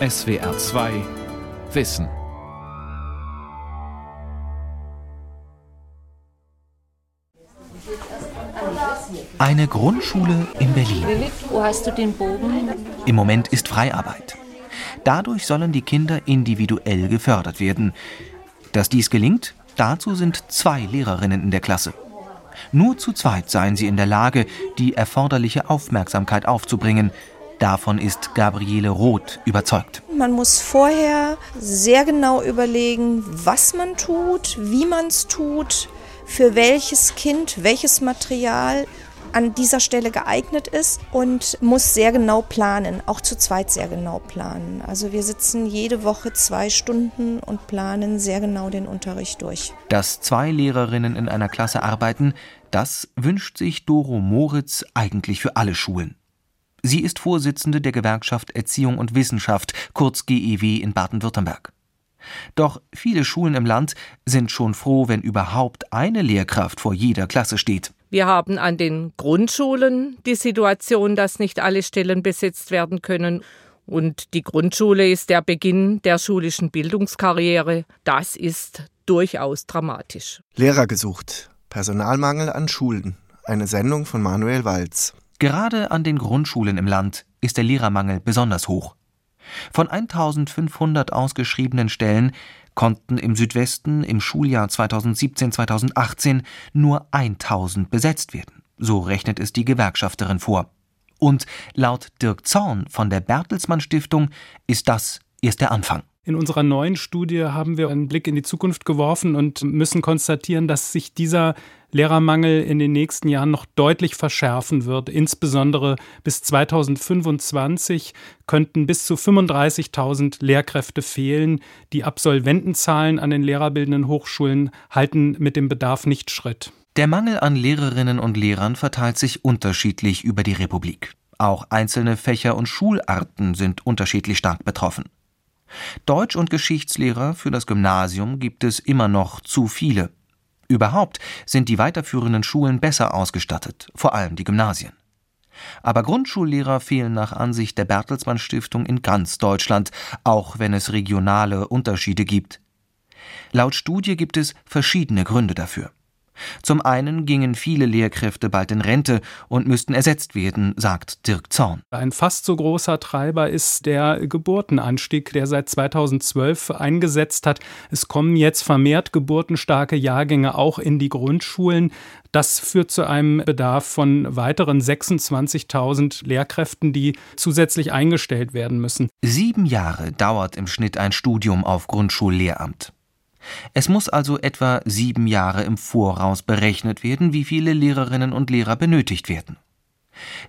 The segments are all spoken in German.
SWR 2 Wissen. Eine Grundschule in Berlin. Wo hast du den Bogen? Im Moment ist Freiarbeit. Dadurch sollen die Kinder individuell gefördert werden. Dass dies gelingt, dazu sind zwei Lehrerinnen in der Klasse. Nur zu zweit seien sie in der Lage, die erforderliche Aufmerksamkeit aufzubringen. Davon ist Gabriele Roth überzeugt. Man muss vorher sehr genau überlegen, was man tut, wie man es tut, für welches Kind welches Material an dieser Stelle geeignet ist und muss sehr genau planen, auch zu zweit sehr genau planen. Also wir sitzen jede Woche zwei Stunden und planen sehr genau den Unterricht durch. Dass zwei Lehrerinnen in einer Klasse arbeiten, das wünscht sich Doro Moritz eigentlich für alle Schulen. Sie ist Vorsitzende der Gewerkschaft Erziehung und Wissenschaft, kurz GEW in Baden-Württemberg. Doch viele Schulen im Land sind schon froh, wenn überhaupt eine Lehrkraft vor jeder Klasse steht. Wir haben an den Grundschulen die Situation, dass nicht alle Stellen besetzt werden können. Und die Grundschule ist der Beginn der schulischen Bildungskarriere. Das ist durchaus dramatisch. Lehrer gesucht. Personalmangel an Schulen. Eine Sendung von Manuel Walz. Gerade an den Grundschulen im Land ist der Lehrermangel besonders hoch. Von 1500 ausgeschriebenen Stellen konnten im Südwesten im Schuljahr 2017-2018 nur 1000 besetzt werden. So rechnet es die Gewerkschafterin vor. Und laut Dirk Zorn von der Bertelsmann Stiftung ist das erst der Anfang. In unserer neuen Studie haben wir einen Blick in die Zukunft geworfen und müssen konstatieren, dass sich dieser Lehrermangel in den nächsten Jahren noch deutlich verschärfen wird. Insbesondere bis 2025 könnten bis zu 35.000 Lehrkräfte fehlen. Die Absolventenzahlen an den lehrerbildenden Hochschulen halten mit dem Bedarf nicht Schritt. Der Mangel an Lehrerinnen und Lehrern verteilt sich unterschiedlich über die Republik. Auch einzelne Fächer und Schularten sind unterschiedlich stark betroffen. Deutsch- und Geschichtslehrer für das Gymnasium gibt es immer noch zu viele. Überhaupt sind die weiterführenden Schulen besser ausgestattet, vor allem die Gymnasien. Aber Grundschullehrer fehlen nach Ansicht der Bertelsmann Stiftung in ganz Deutschland, auch wenn es regionale Unterschiede gibt. Laut Studie gibt es verschiedene Gründe dafür. Zum einen gingen viele Lehrkräfte bald in Rente und müssten ersetzt werden, sagt Dirk Zorn. Ein fast so großer Treiber ist der Geburtenanstieg, der seit 2012 eingesetzt hat. Es kommen jetzt vermehrt geburtenstarke Jahrgänge auch in die Grundschulen. Das führt zu einem Bedarf von weiteren 26.000 Lehrkräften, die zusätzlich eingestellt werden müssen. Sieben Jahre dauert im Schnitt ein Studium auf Grundschullehramt. Es muss also etwa sieben Jahre im Voraus berechnet werden, wie viele Lehrerinnen und Lehrer benötigt werden.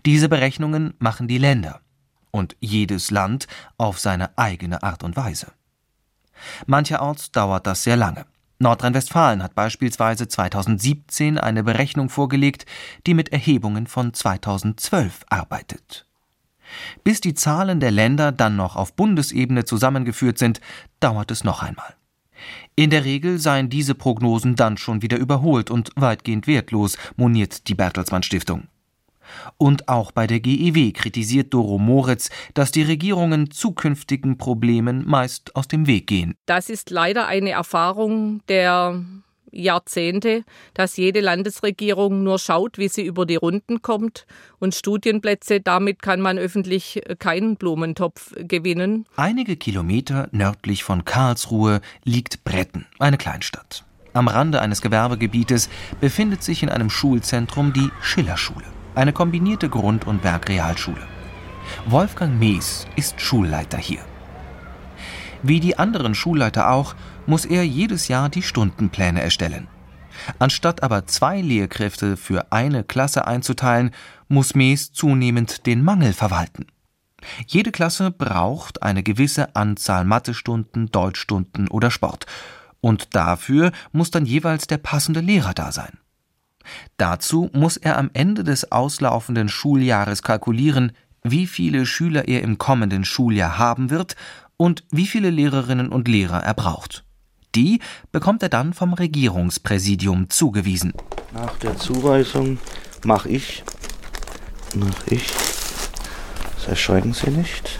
Diese Berechnungen machen die Länder und jedes Land auf seine eigene Art und Weise. Mancherorts dauert das sehr lange. Nordrhein-Westfalen hat beispielsweise 2017 eine Berechnung vorgelegt, die mit Erhebungen von 2012 arbeitet. Bis die Zahlen der Länder dann noch auf Bundesebene zusammengeführt sind, dauert es noch einmal. In der Regel seien diese Prognosen dann schon wieder überholt und weitgehend wertlos, moniert die Bertelsmann Stiftung. Und auch bei der GEW kritisiert Doro Moritz, dass die Regierungen zukünftigen Problemen meist aus dem Weg gehen. Das ist leider eine Erfahrung der Jahrzehnte, dass jede Landesregierung nur schaut, wie sie über die Runden kommt und Studienplätze, damit kann man öffentlich keinen Blumentopf gewinnen. Einige Kilometer nördlich von Karlsruhe liegt Bretten, eine Kleinstadt. Am Rande eines Gewerbegebietes befindet sich in einem Schulzentrum die Schillerschule, eine kombinierte Grund- und Werkrealschule. Wolfgang Mees ist Schulleiter hier. Wie die anderen Schulleiter auch, muss er jedes Jahr die Stundenpläne erstellen. Anstatt aber zwei Lehrkräfte für eine Klasse einzuteilen, muss Mees zunehmend den Mangel verwalten. Jede Klasse braucht eine gewisse Anzahl Mathestunden, Deutschstunden oder Sport. Und dafür muss dann jeweils der passende Lehrer da sein. Dazu muss er am Ende des auslaufenden Schuljahres kalkulieren, wie viele Schüler er im kommenden Schuljahr haben wird und wie viele Lehrerinnen und Lehrer er braucht. Die bekommt er dann vom Regierungspräsidium zugewiesen. Nach der Zuweisung mache ich, mache ich, das erschrecken Sie nicht,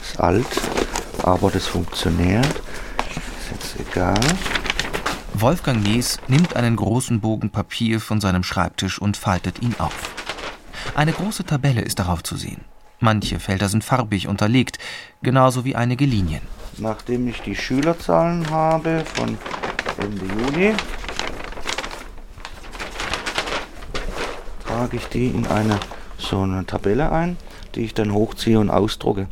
ist alt, aber das funktioniert. Ist jetzt egal. Wolfgang Mies nimmt einen großen Bogen Papier von seinem Schreibtisch und faltet ihn auf. Eine große Tabelle ist darauf zu sehen. Manche Felder sind farbig unterlegt, genauso wie einige Linien. Nachdem ich die Schülerzahlen habe von Ende Juni, trage ich die in eine so eine Tabelle ein, die ich dann hochziehe und ausdrucke.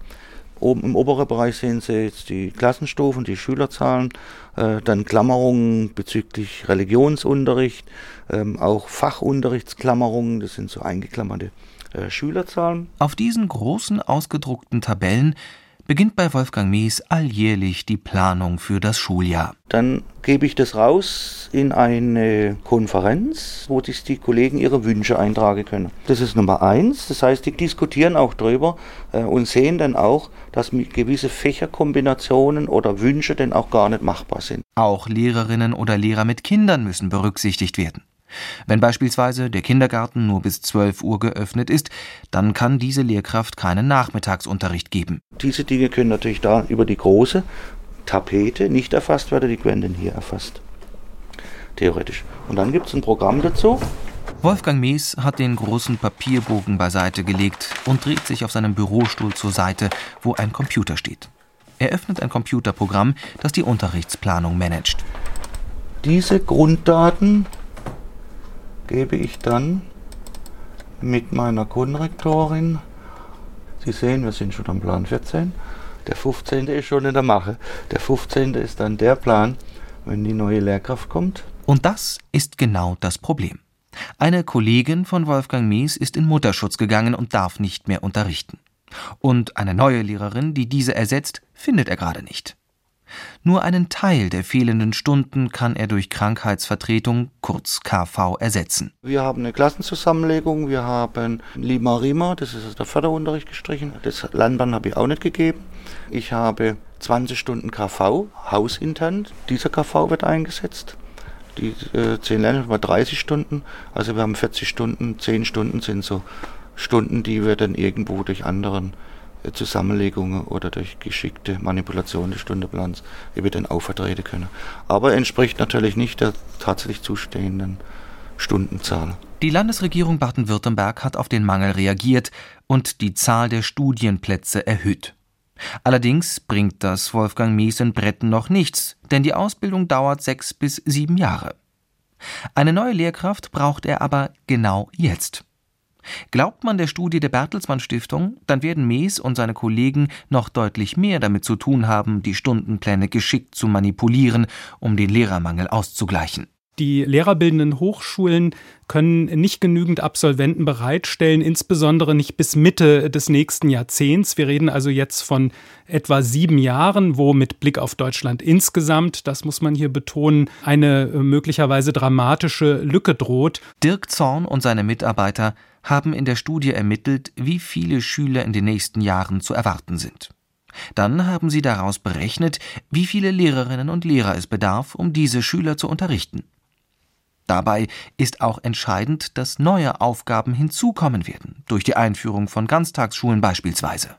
Oben im oberen Bereich sehen Sie jetzt die Klassenstufen, die Schülerzahlen, äh, dann Klammerungen bezüglich Religionsunterricht, ähm, auch Fachunterrichtsklammerungen, das sind so eingeklammerte äh, Schülerzahlen. Auf diesen großen ausgedruckten Tabellen beginnt bei Wolfgang Mies alljährlich die Planung für das Schuljahr. Dann gebe ich das raus in eine Konferenz, wo sich die Kollegen ihre Wünsche eintragen können. Das ist Nummer eins. Das heißt, die diskutieren auch drüber äh, und sehen dann auch, dass gewisse Fächerkombinationen oder Wünsche dann auch gar nicht machbar sind. Auch Lehrerinnen oder Lehrer mit Kindern müssen berücksichtigt werden. Wenn beispielsweise der Kindergarten nur bis 12 Uhr geöffnet ist, dann kann diese Lehrkraft keinen Nachmittagsunterricht geben. Diese Dinge können natürlich da über die große Tapete nicht erfasst werden, die dann hier erfasst. Theoretisch. Und dann gibt es ein Programm dazu. Wolfgang Mees hat den großen Papierbogen beiseite gelegt und dreht sich auf seinem Bürostuhl zur Seite, wo ein Computer steht. Er öffnet ein Computerprogramm, das die Unterrichtsplanung managt. Diese Grunddaten gebe ich dann mit meiner Konrektorin. Sie sehen, wir sind schon am Plan 14. Der 15. ist schon in der Mache. Der 15. ist dann der Plan, wenn die neue Lehrkraft kommt. Und das ist genau das Problem. Eine Kollegin von Wolfgang Mies ist in Mutterschutz gegangen und darf nicht mehr unterrichten. Und eine neue Lehrerin, die diese ersetzt, findet er gerade nicht. Nur einen Teil der fehlenden Stunden kann er durch Krankheitsvertretung, kurz KV, ersetzen. Wir haben eine Klassenzusammenlegung, wir haben Lima Rima, das ist der Förderunterricht gestrichen. Das Landbahn habe ich auch nicht gegeben. Ich habe 20 Stunden KV, hausintern. Dieser KV wird eingesetzt. Die äh, 10 Lernen haben 30 Stunden. Also wir haben 40 Stunden, 10 Stunden sind so Stunden, die wir dann irgendwo durch anderen Zusammenlegungen oder durch geschickte Manipulation des Stundenplans eben dann auch vertreten können. Aber entspricht natürlich nicht der tatsächlich zustehenden Stundenzahl. Die Landesregierung Baden-Württemberg hat auf den Mangel reagiert und die Zahl der Studienplätze erhöht. Allerdings bringt das Wolfgang Mies in Bretten noch nichts, denn die Ausbildung dauert sechs bis sieben Jahre. Eine neue Lehrkraft braucht er aber genau jetzt. Glaubt man der Studie der Bertelsmann Stiftung, dann werden Mees und seine Kollegen noch deutlich mehr damit zu tun haben, die Stundenpläne geschickt zu manipulieren, um den Lehrermangel auszugleichen. Die lehrerbildenden Hochschulen können nicht genügend Absolventen bereitstellen, insbesondere nicht bis Mitte des nächsten Jahrzehnts. Wir reden also jetzt von etwa sieben Jahren, wo mit Blick auf Deutschland insgesamt, das muss man hier betonen, eine möglicherweise dramatische Lücke droht. Dirk Zorn und seine Mitarbeiter haben in der Studie ermittelt, wie viele Schüler in den nächsten Jahren zu erwarten sind. Dann haben sie daraus berechnet, wie viele Lehrerinnen und Lehrer es bedarf, um diese Schüler zu unterrichten. Dabei ist auch entscheidend, dass neue Aufgaben hinzukommen werden, durch die Einführung von Ganztagsschulen beispielsweise.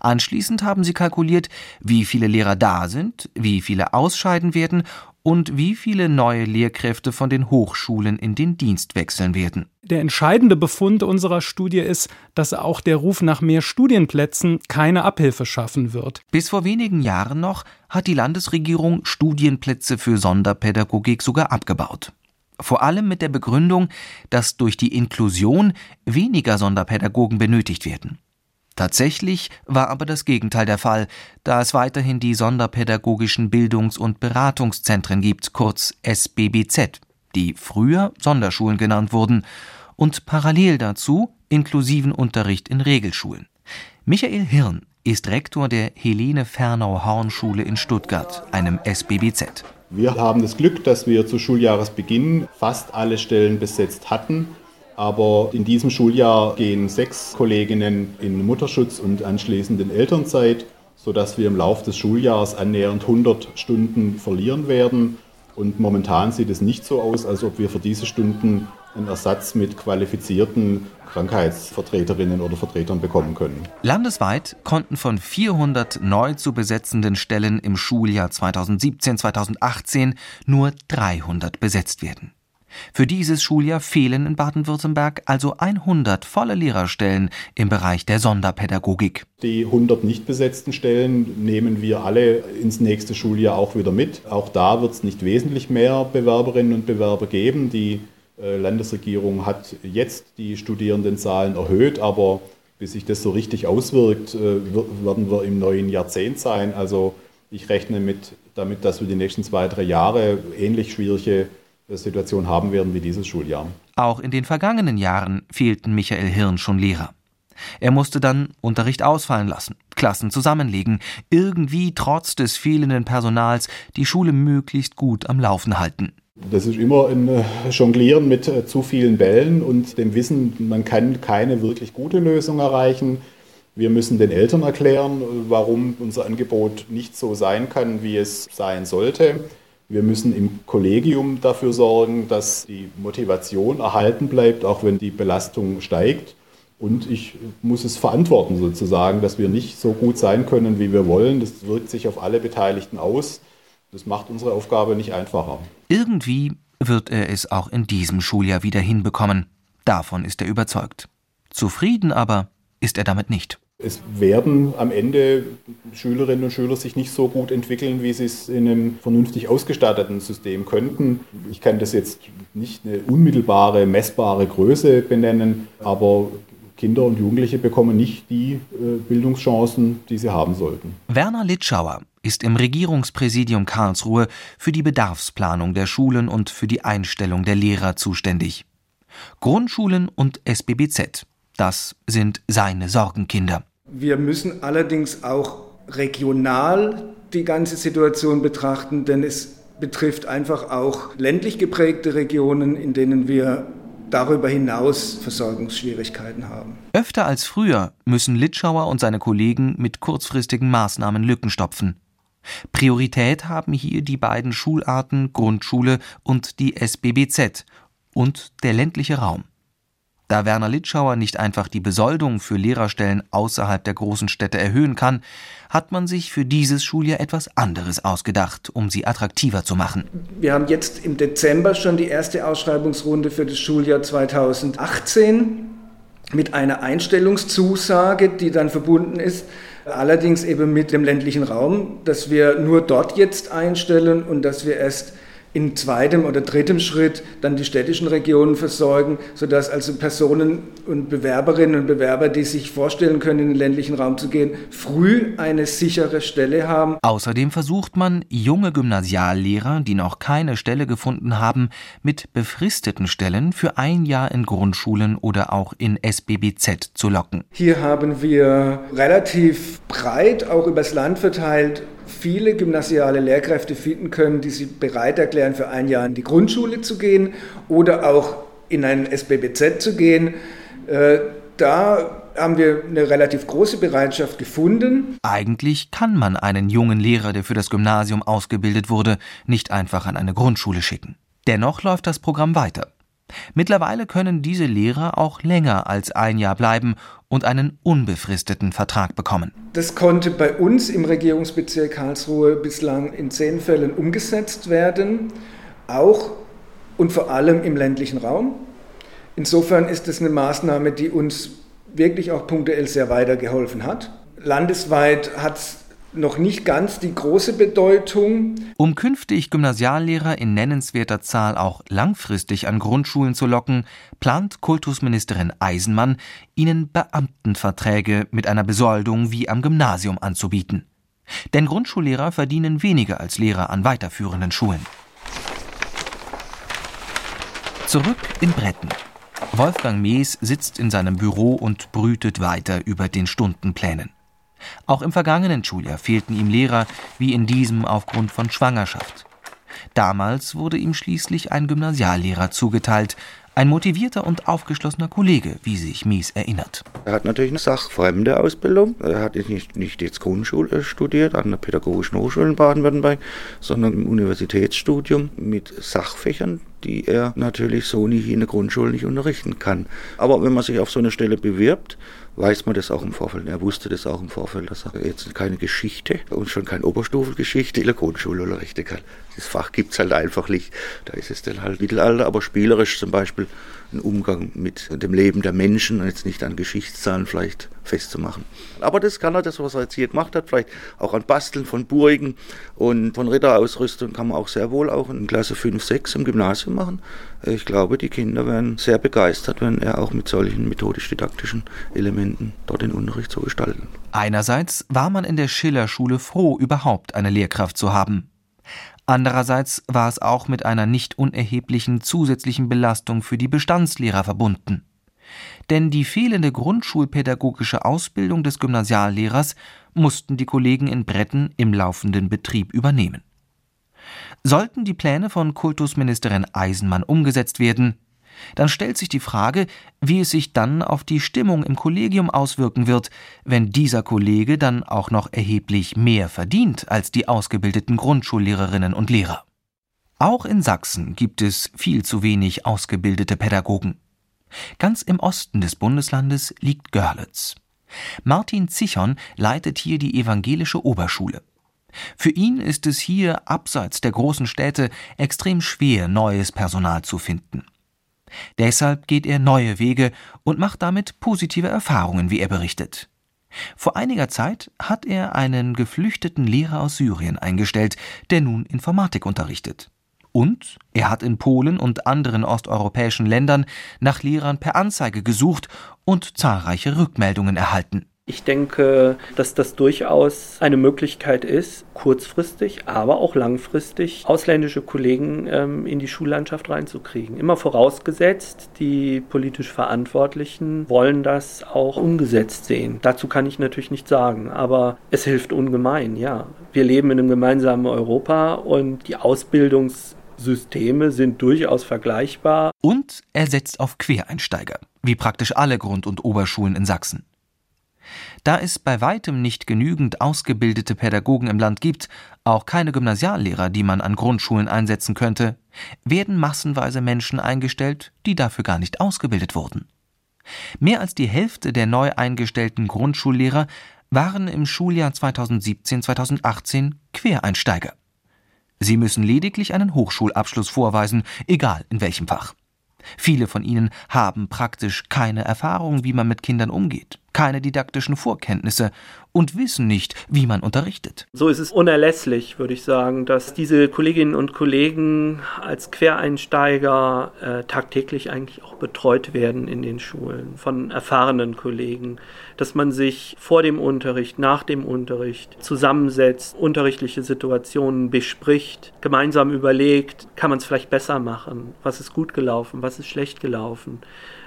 Anschließend haben sie kalkuliert, wie viele Lehrer da sind, wie viele ausscheiden werden und wie viele neue Lehrkräfte von den Hochschulen in den Dienst wechseln werden. Der entscheidende Befund unserer Studie ist, dass auch der Ruf nach mehr Studienplätzen keine Abhilfe schaffen wird. Bis vor wenigen Jahren noch hat die Landesregierung Studienplätze für Sonderpädagogik sogar abgebaut. Vor allem mit der Begründung, dass durch die Inklusion weniger Sonderpädagogen benötigt werden. Tatsächlich war aber das Gegenteil der Fall, da es weiterhin die Sonderpädagogischen Bildungs- und Beratungszentren gibt, kurz SBBZ, die früher Sonderschulen genannt wurden, und parallel dazu inklusiven Unterricht in Regelschulen. Michael Hirn ist Rektor der Helene Fernau Hornschule in Stuttgart, einem SBBZ. Wir haben das Glück, dass wir zu Schuljahresbeginn fast alle Stellen besetzt hatten aber in diesem Schuljahr gehen sechs Kolleginnen in Mutterschutz und anschließend in Elternzeit, sodass wir im Laufe des Schuljahres annähernd 100 Stunden verlieren werden. Und momentan sieht es nicht so aus, als ob wir für diese Stunden einen Ersatz mit qualifizierten Krankheitsvertreterinnen oder Vertretern bekommen können. Landesweit konnten von 400 neu zu besetzenden Stellen im Schuljahr 2017-2018 nur 300 besetzt werden. Für dieses Schuljahr fehlen in Baden-Württemberg also 100 volle Lehrerstellen im Bereich der Sonderpädagogik. Die 100 nicht besetzten Stellen nehmen wir alle ins nächste Schuljahr auch wieder mit. Auch da wird es nicht wesentlich mehr Bewerberinnen und Bewerber geben. Die äh, Landesregierung hat jetzt die Studierendenzahlen erhöht, aber bis sich das so richtig auswirkt, äh, werden wir im neuen Jahrzehnt sein. Also ich rechne mit, damit, dass wir die nächsten zwei, drei Jahre ähnlich schwierige Situation haben werden wie dieses Schuljahr. Auch in den vergangenen Jahren fehlten Michael Hirn schon Lehrer. Er musste dann Unterricht ausfallen lassen, Klassen zusammenlegen, irgendwie trotz des fehlenden Personals die Schule möglichst gut am Laufen halten. Das ist immer ein äh, Jonglieren mit äh, zu vielen Bällen und dem Wissen, man kann keine wirklich gute Lösung erreichen. Wir müssen den Eltern erklären, warum unser Angebot nicht so sein kann, wie es sein sollte. Wir müssen im Kollegium dafür sorgen, dass die Motivation erhalten bleibt, auch wenn die Belastung steigt. Und ich muss es verantworten sozusagen, dass wir nicht so gut sein können, wie wir wollen. Das wirkt sich auf alle Beteiligten aus. Das macht unsere Aufgabe nicht einfacher. Irgendwie wird er es auch in diesem Schuljahr wieder hinbekommen. Davon ist er überzeugt. Zufrieden aber ist er damit nicht. Es werden am Ende Schülerinnen und Schüler sich nicht so gut entwickeln, wie sie es in einem vernünftig ausgestatteten System könnten. Ich kann das jetzt nicht eine unmittelbare, messbare Größe benennen, aber Kinder und Jugendliche bekommen nicht die äh, Bildungschancen, die sie haben sollten. Werner Litschauer ist im Regierungspräsidium Karlsruhe für die Bedarfsplanung der Schulen und für die Einstellung der Lehrer zuständig. Grundschulen und SBBZ, das sind seine Sorgenkinder. Wir müssen allerdings auch regional die ganze Situation betrachten, denn es betrifft einfach auch ländlich geprägte Regionen, in denen wir darüber hinaus Versorgungsschwierigkeiten haben. Öfter als früher müssen Litschauer und seine Kollegen mit kurzfristigen Maßnahmen Lücken stopfen. Priorität haben hier die beiden Schularten Grundschule und die SBBZ und der ländliche Raum. Da Werner Litschauer nicht einfach die Besoldung für Lehrerstellen außerhalb der großen Städte erhöhen kann, hat man sich für dieses Schuljahr etwas anderes ausgedacht, um sie attraktiver zu machen. Wir haben jetzt im Dezember schon die erste Ausschreibungsrunde für das Schuljahr 2018 mit einer Einstellungszusage, die dann verbunden ist Allerdings eben mit dem ländlichen Raum, dass wir nur dort jetzt einstellen und dass wir erst in zweitem oder drittem Schritt dann die städtischen Regionen versorgen, sodass also Personen und Bewerberinnen und Bewerber, die sich vorstellen können, in den ländlichen Raum zu gehen, früh eine sichere Stelle haben. Außerdem versucht man, junge Gymnasiallehrer, die noch keine Stelle gefunden haben, mit befristeten Stellen für ein Jahr in Grundschulen oder auch in SBBZ zu locken. Hier haben wir relativ breit, auch übers Land verteilt, viele gymnasiale Lehrkräfte finden können, die sich bereit erklären, für ein Jahr in die Grundschule zu gehen oder auch in ein SBBZ zu gehen. Äh, da haben wir eine relativ große Bereitschaft gefunden. Eigentlich kann man einen jungen Lehrer, der für das Gymnasium ausgebildet wurde, nicht einfach an eine Grundschule schicken. Dennoch läuft das Programm weiter. Mittlerweile können diese Lehrer auch länger als ein Jahr bleiben und einen unbefristeten Vertrag bekommen. Das konnte bei uns im Regierungsbezirk Karlsruhe bislang in zehn Fällen umgesetzt werden, auch und vor allem im ländlichen Raum. Insofern ist es eine Maßnahme, die uns wirklich auch punktuell sehr weitergeholfen hat. Landesweit hat es noch nicht ganz die große Bedeutung. Um künftig Gymnasiallehrer in nennenswerter Zahl auch langfristig an Grundschulen zu locken, plant Kultusministerin Eisenmann, ihnen Beamtenverträge mit einer Besoldung wie am Gymnasium anzubieten. Denn Grundschullehrer verdienen weniger als Lehrer an weiterführenden Schulen. Zurück in Bretten. Wolfgang Mees sitzt in seinem Büro und brütet weiter über den Stundenplänen. Auch im vergangenen Schuljahr fehlten ihm Lehrer, wie in diesem aufgrund von Schwangerschaft. Damals wurde ihm schließlich ein Gymnasiallehrer zugeteilt, Ein motivierter und aufgeschlossener Kollege, wie sich Mies erinnert. Er hat natürlich eine sachfremde Ausbildung. Er hat nicht, nicht jetzt Grundschule studiert an der Pädagogischen Hochschule in Baden-Württemberg, sondern im Universitätsstudium mit Sachfächern, die er natürlich so nicht in der Grundschule nicht unterrichten kann. Aber wenn man sich auf so eine Stelle bewirbt, weiß man das auch im Vorfeld. Er wusste das auch im Vorfeld, dass er jetzt keine Geschichte und schon keine Oberstufengeschichte in der Grundschule unterrichten kann. Das Fach gibt es halt einfach nicht. Da ist es dann halt Mittelalter, aber spielerisch zum Beispiel ein Umgang mit dem Leben der Menschen und jetzt nicht an Geschichtszahlen vielleicht festzumachen. Aber das kann er, das, was er jetzt hier gemacht hat, vielleicht auch an Basteln von Burgen und von Ritterausrüstung kann man auch sehr wohl auch in Klasse 5, 6 im Gymnasium machen. Ich glaube, die Kinder werden sehr begeistert, wenn er auch mit solchen methodisch-didaktischen Elementen dort den Unterricht so gestalten. Einerseits war man in der Schillerschule froh, überhaupt eine Lehrkraft zu haben. Andererseits war es auch mit einer nicht unerheblichen zusätzlichen Belastung für die Bestandslehrer verbunden. Denn die fehlende grundschulpädagogische Ausbildung des Gymnasiallehrers mussten die Kollegen in Bretten im laufenden Betrieb übernehmen. Sollten die Pläne von Kultusministerin Eisenmann umgesetzt werden, dann stellt sich die Frage, wie es sich dann auf die Stimmung im Kollegium auswirken wird, wenn dieser Kollege dann auch noch erheblich mehr verdient als die ausgebildeten Grundschullehrerinnen und Lehrer. Auch in Sachsen gibt es viel zu wenig ausgebildete Pädagogen. Ganz im Osten des Bundeslandes liegt Görlitz. Martin Zichon leitet hier die evangelische Oberschule. Für ihn ist es hier abseits der großen Städte extrem schwer, neues Personal zu finden. Deshalb geht er neue Wege und macht damit positive Erfahrungen, wie er berichtet. Vor einiger Zeit hat er einen geflüchteten Lehrer aus Syrien eingestellt, der nun Informatik unterrichtet. Und er hat in Polen und anderen osteuropäischen Ländern nach Lehrern per Anzeige gesucht und zahlreiche Rückmeldungen erhalten. Ich denke, dass das durchaus eine Möglichkeit ist, kurzfristig, aber auch langfristig ausländische Kollegen ähm, in die Schullandschaft reinzukriegen. Immer vorausgesetzt, die politisch Verantwortlichen wollen das auch umgesetzt sehen. Dazu kann ich natürlich nichts sagen, aber es hilft ungemein, ja. Wir leben in einem gemeinsamen Europa und die Ausbildungssysteme sind durchaus vergleichbar. Und er setzt auf Quereinsteiger, wie praktisch alle Grund- und Oberschulen in Sachsen. Da es bei weitem nicht genügend ausgebildete Pädagogen im Land gibt, auch keine Gymnasiallehrer, die man an Grundschulen einsetzen könnte, werden massenweise Menschen eingestellt, die dafür gar nicht ausgebildet wurden. Mehr als die Hälfte der neu eingestellten Grundschullehrer waren im Schuljahr 2017-2018 Quereinsteiger. Sie müssen lediglich einen Hochschulabschluss vorweisen, egal in welchem Fach. Viele von ihnen haben praktisch keine Erfahrung, wie man mit Kindern umgeht keine didaktischen Vorkenntnisse und wissen nicht, wie man unterrichtet. So ist es unerlässlich, würde ich sagen, dass diese Kolleginnen und Kollegen als Quereinsteiger äh, tagtäglich eigentlich auch betreut werden in den Schulen von erfahrenen Kollegen, dass man sich vor dem Unterricht, nach dem Unterricht zusammensetzt, unterrichtliche Situationen bespricht, gemeinsam überlegt, kann man es vielleicht besser machen, was ist gut gelaufen, was ist schlecht gelaufen.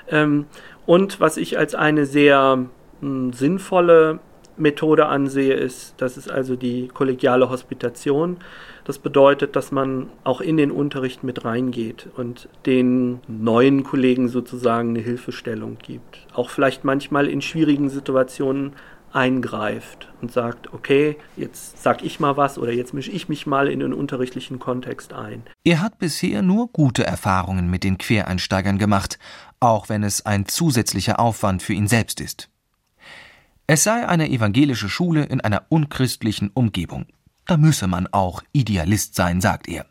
Ähm, und was ich als eine sehr mh, sinnvolle Methode ansehe, ist, das ist also die kollegiale Hospitation. Das bedeutet, dass man auch in den Unterricht mit reingeht und den neuen Kollegen sozusagen eine Hilfestellung gibt. Auch vielleicht manchmal in schwierigen Situationen eingreift und sagt, okay, jetzt sag ich mal was oder jetzt mische ich mich mal in den unterrichtlichen Kontext ein. Er hat bisher nur gute Erfahrungen mit den Quereinsteigern gemacht, auch wenn es ein zusätzlicher Aufwand für ihn selbst ist. Es sei eine evangelische Schule in einer unchristlichen Umgebung. Da müsse man auch Idealist sein, sagt er.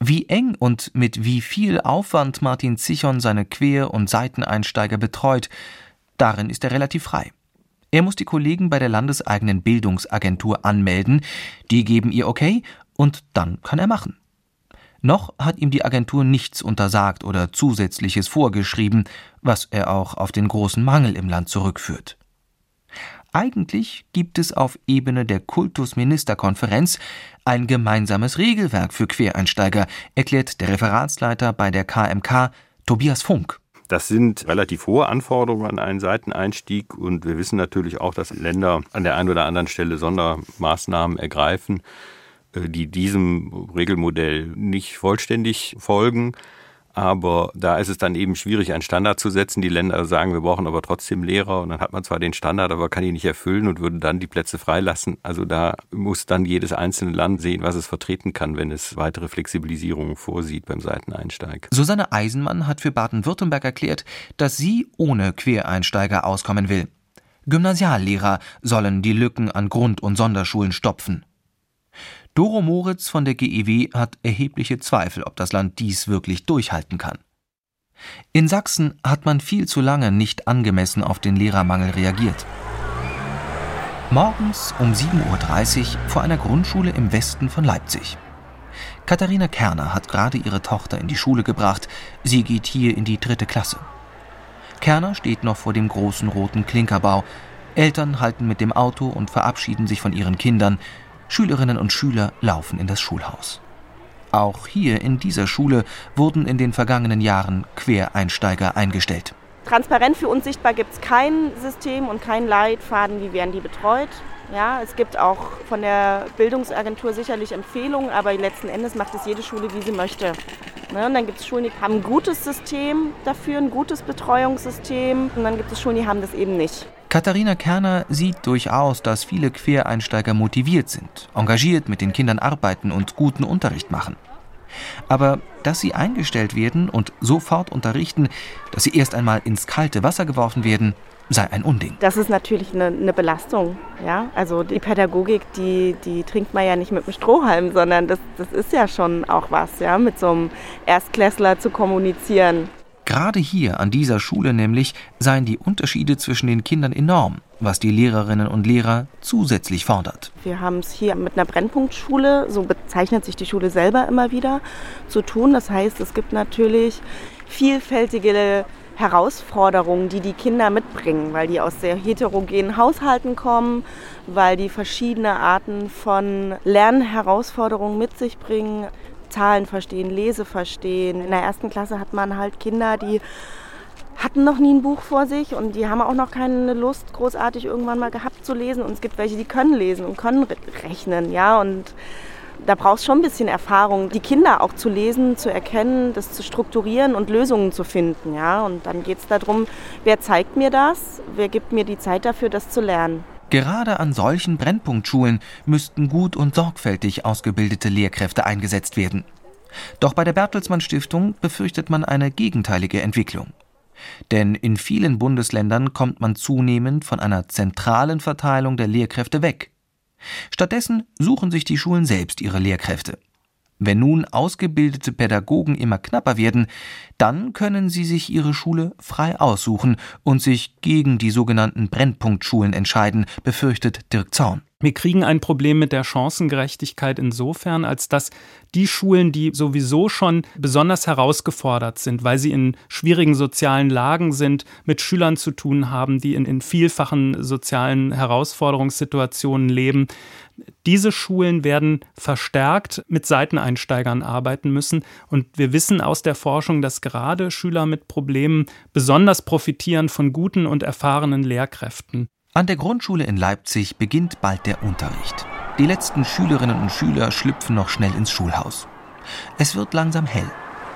Wie eng und mit wie viel Aufwand Martin Zichon seine Quer- und Seiteneinsteiger betreut, darin ist er relativ frei. Er muss die Kollegen bei der landeseigenen Bildungsagentur anmelden, die geben ihr okay und dann kann er machen. Noch hat ihm die Agentur nichts untersagt oder Zusätzliches vorgeschrieben, was er auch auf den großen Mangel im Land zurückführt. Eigentlich gibt es auf Ebene der Kultusministerkonferenz ein gemeinsames Regelwerk für Quereinsteiger, erklärt der Referatsleiter bei der KMK Tobias Funk. Das sind relativ hohe Anforderungen an einen Seiteneinstieg und wir wissen natürlich auch, dass Länder an der einen oder anderen Stelle Sondermaßnahmen ergreifen. Äh, die diesem Regelmodell nicht vollständig folgen. Aber da ist es dann eben schwierig, einen Standard zu setzen. Die Länder sagen, wir brauchen aber trotzdem Lehrer und dann hat man zwar den Standard, aber kann ihn nicht erfüllen und würde dann die Plätze freilassen. Also da muss dann jedes einzelne Land sehen, was es vertreten kann, wenn es weitere Flexibilisierungen vorsieht beim Seiteneinsteig. Susanne Eisenmann hat für Baden-Württemberg erklärt, dass sie ohne Quereinsteiger auskommen will. Gymnasiallehrer sollen die Lücken an Grund- und Sonderschulen stopfen. Doro Moritz von der GEW hat erhebliche Zweifel, ob das Land dies wirklich durchhalten kann. In Sachsen hat man viel zu lange nicht angemessen auf den Lehrermangel reagiert. Morgens um 7.30 Uhr vor einer Grundschule im Westen von Leipzig. Katharina Kerner hat gerade ihre Tochter in die Schule gebracht. Sie geht hier in die dritte Klasse. Kerner steht noch vor dem großen roten Klinkerbau. Eltern halten mit dem Auto und verabschieden sich von ihren Kindern. Schülerinnen und Schüler laufen in das Schulhaus. Auch hier in dieser Schule wurden in den vergangenen Jahren Quereinsteiger eingestellt. Transparent für uns sichtbar gibt es kein System und keinen Leitfaden, wie werden die betreut. Ja, es gibt auch von der Bildungsagentur sicherlich Empfehlungen, aber letzten Endes macht es jede Schule, wie sie möchte. Ne? Und dann gibt es Schulen, die haben ein gutes System dafür, ein gutes Betreuungssystem. Und dann gibt es Schulen, die haben das eben nicht. Katharina Kerner sieht durchaus, dass viele Quereinsteiger motiviert sind, engagiert mit den Kindern arbeiten und guten Unterricht machen. Aber dass sie eingestellt werden und sofort unterrichten, dass sie erst einmal ins kalte Wasser geworfen werden, sei ein Unding. Das ist natürlich eine, eine, Belastung. Ja? Also die Pädagogik, die, die trinkt man ja nicht mit dem Strohhalm, sondern das, das ist ja schon auch was, ja? mit so einem Erstklässler zu kommunizieren. Gerade hier an dieser Schule nämlich seien die Unterschiede zwischen den Kindern enorm, was die Lehrerinnen und Lehrer zusätzlich fordert. Wir haben es hier mit einer Brennpunktschule, so bezeichnet sich die Schule selber immer wieder, zu tun. Das heißt, es gibt natürlich vielfältige Herausforderungen, die die Kinder mitbringen, weil die aus sehr heterogenen Haushalten kommen, weil die verschiedene Arten von Lernherausforderungen mit sich bringen. Zahlen verstehen, Lese verstehen. In der ersten Klasse hat man halt Kinder, die hatten noch nie ein Buch vor sich und die haben auch noch keine Lust, großartig irgendwann mal gehabt zu lesen. Und es gibt welche, die können lesen und können rechnen, ja. Und da brauchst schon ein bisschen Erfahrung, die Kinder auch zu lesen, zu erkennen, das zu strukturieren und Lösungen zu finden, ja. Und dann geht es darum, wer zeigt mir das, wer gibt mir die Zeit dafür, das zu lernen. Gerade an solchen Brennpunktschulen müssten gut und sorgfältig ausgebildete Lehrkräfte eingesetzt werden. Doch bei der Bertelsmann Stiftung befürchtet man eine gegenteilige Entwicklung. Denn in vielen Bundesländern kommt man zunehmend von einer zentralen Verteilung der Lehrkräfte weg. Stattdessen suchen sich die Schulen selbst ihre Lehrkräfte. Wenn nun ausgebildete Pädagogen immer knapper werden, dann können sie sich ihre Schule frei aussuchen und sich gegen die sogenannten Brennpunktschulen entscheiden, befürchtet Dirk Zorn. Wir kriegen ein Problem mit der Chancengerechtigkeit insofern, als dass die Schulen, die sowieso schon besonders herausgefordert sind, weil sie in schwierigen sozialen Lagen sind, mit Schülern zu tun haben, die in, in vielfachen sozialen Herausforderungssituationen leben, diese Schulen werden verstärkt mit Seiteneinsteigern arbeiten müssen. Und wir wissen aus der Forschung, dass gerade Schüler mit Problemen besonders profitieren von guten und erfahrenen Lehrkräften. An der Grundschule in Leipzig beginnt bald der Unterricht. Die letzten Schülerinnen und Schüler schlüpfen noch schnell ins Schulhaus. Es wird langsam hell.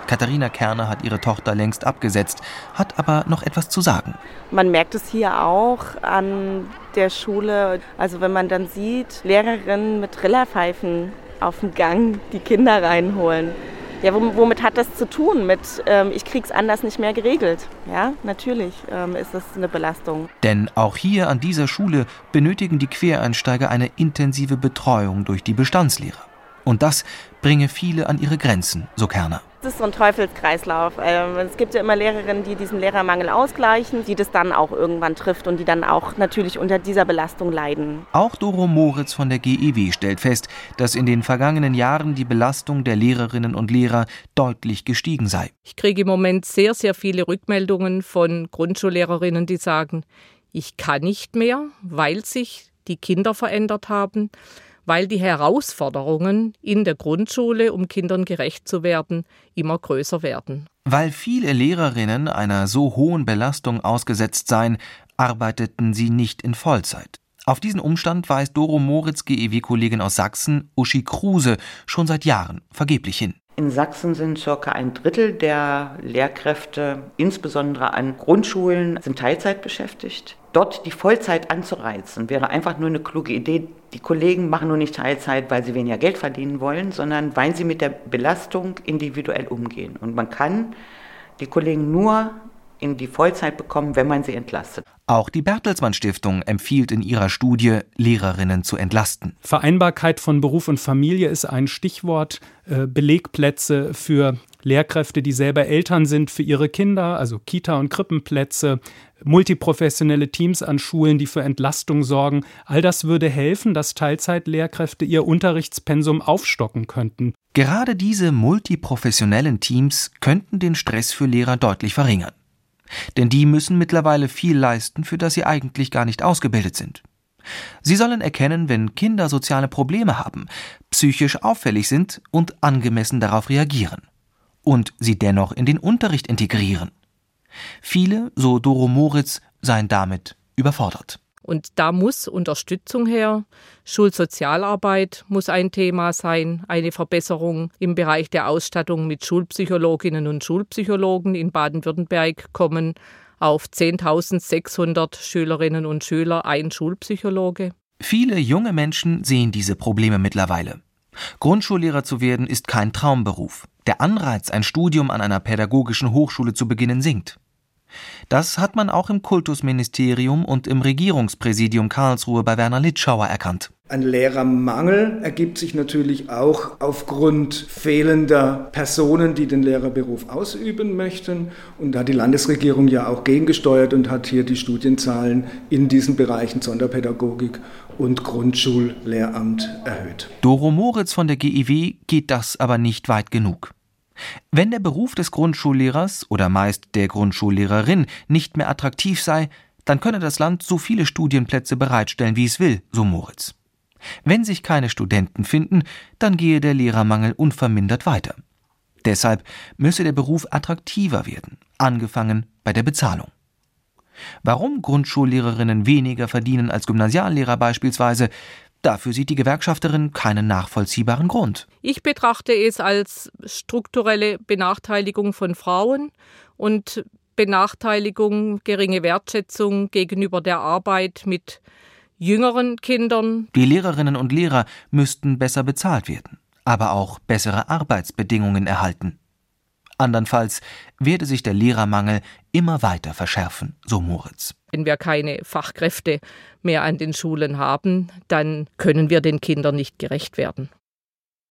Katharina Kerner hat ihre Tochter längst abgesetzt, hat aber noch etwas zu sagen. Man merkt es hier auch an der Schule. Also wenn man dann sieht, Lehrerinnen mit Trillerpfeifen auf dem Gang die Kinder reinholen. Ja, womit hat das zu tun? Mit ähm, ich krieg's anders nicht mehr geregelt. Ja, natürlich ähm, ist das eine Belastung. Denn auch hier an dieser Schule benötigen die Quereinsteiger eine intensive Betreuung durch die Bestandslehrer. Und das bringe viele an ihre Grenzen, so Kerner. Das ist so ein Teufelskreislauf. Ähm, es gibt ja immer Lehrerinnen, die diesen Lehrermangel ausgleichen, die das dann auch irgendwann trifft und die dann auch natürlich unter dieser Belastung leiden. Auch Doro Moritz von der GEW stellt fest, dass in den vergangenen Jahren die Belastung der Lehrerinnen und Lehrer deutlich gestiegen sei. Ich kriege im Moment sehr, sehr viele Rückmeldungen von Grundschullehrerinnen, die sagen, ich kann nicht mehr, weil sich die Kinder verändert haben weil die Herausforderungen in der Grundschule, um Kindern gerecht zu werden, immer größer werden. Weil viele Lehrerinnen einer so hohen Belastung ausgesetzt seien, arbeiteten sie nicht in Vollzeit. Auf diesen Umstand weist Doro Moritz GEW-Kollegin aus Sachsen, Uschi Kruse, schon seit Jahren vergeblich hin. In Sachsen sind circa ein Drittel der Lehrkräfte, insbesondere an Grundschulen, sind Teilzeit beschäftigt. Dort die Vollzeit anzureizen, wäre einfach nur eine kluge Idee. Die Kollegen machen nur nicht Teilzeit, weil sie weniger Geld verdienen wollen, sondern weil sie mit der Belastung individuell umgehen. Und man kann die Kollegen nur in die Vollzeit bekommen, wenn man sie entlastet. Auch die Bertelsmann Stiftung empfiehlt in ihrer Studie, Lehrerinnen zu entlasten. Vereinbarkeit von Beruf und Familie ist ein Stichwort. Äh, Belegplätze für Lehrkräfte, die selber Eltern sind für ihre Kinder, also Kita- und Krippenplätze, multiprofessionelle Teams an Schulen, die für Entlastung sorgen. All das würde helfen, dass Teilzeitlehrkräfte ihr Unterrichtspensum aufstocken könnten. Gerade diese multiprofessionellen Teams könnten den Stress für Lehrer deutlich verringern. Denn die müssen mittlerweile viel leisten, für das sie eigentlich gar nicht ausgebildet sind. Sie sollen erkennen, wenn Kinder soziale Probleme haben, psychisch auffällig sind und angemessen darauf reagieren. Und sie dennoch in den Unterricht integrieren. Viele, so Doro Moritz, seien damit überfordert. Und da muss Unterstützung her. Schulsozialarbeit muss ein Thema sein, eine Verbesserung im Bereich der Ausstattung mit Schulpsychologinnen und Schulpsychologen. In Baden-Württemberg kommen auf 10.600 Schülerinnen und Schüler ein Schulpsychologe. Viele junge Menschen sehen diese Probleme mittlerweile. Grundschullehrer zu werden ist kein Traumberuf. Der Anreiz, ein Studium an einer pädagogischen Hochschule zu beginnen, sinkt. Das hat man auch im Kultusministerium und im Regierungspräsidium Karlsruhe bei Werner Litschauer erkannt. Ein Lehrermangel ergibt sich natürlich auch aufgrund fehlender Personen, die den Lehrerberuf ausüben möchten. Und da hat die Landesregierung ja auch gegengesteuert und hat hier die Studienzahlen in diesen Bereichen Sonderpädagogik und Grundschullehramt erhöht. Doro Moritz von der GIW geht das aber nicht weit genug. Wenn der Beruf des Grundschullehrers oder meist der Grundschullehrerin nicht mehr attraktiv sei, dann könne das Land so viele Studienplätze bereitstellen, wie es will, so Moritz. Wenn sich keine Studenten finden, dann gehe der Lehrermangel unvermindert weiter. Deshalb müsse der Beruf attraktiver werden, angefangen bei der Bezahlung. Warum Grundschullehrerinnen weniger verdienen als Gymnasiallehrer beispielsweise, Dafür sieht die Gewerkschafterin keinen nachvollziehbaren Grund. Ich betrachte es als strukturelle Benachteiligung von Frauen und Benachteiligung, geringe Wertschätzung gegenüber der Arbeit mit jüngeren Kindern. Die Lehrerinnen und Lehrer müssten besser bezahlt werden, aber auch bessere Arbeitsbedingungen erhalten. Andernfalls werde sich der Lehrermangel immer weiter verschärfen, so Moritz. Wenn wir keine Fachkräfte mehr an den Schulen haben, dann können wir den Kindern nicht gerecht werden.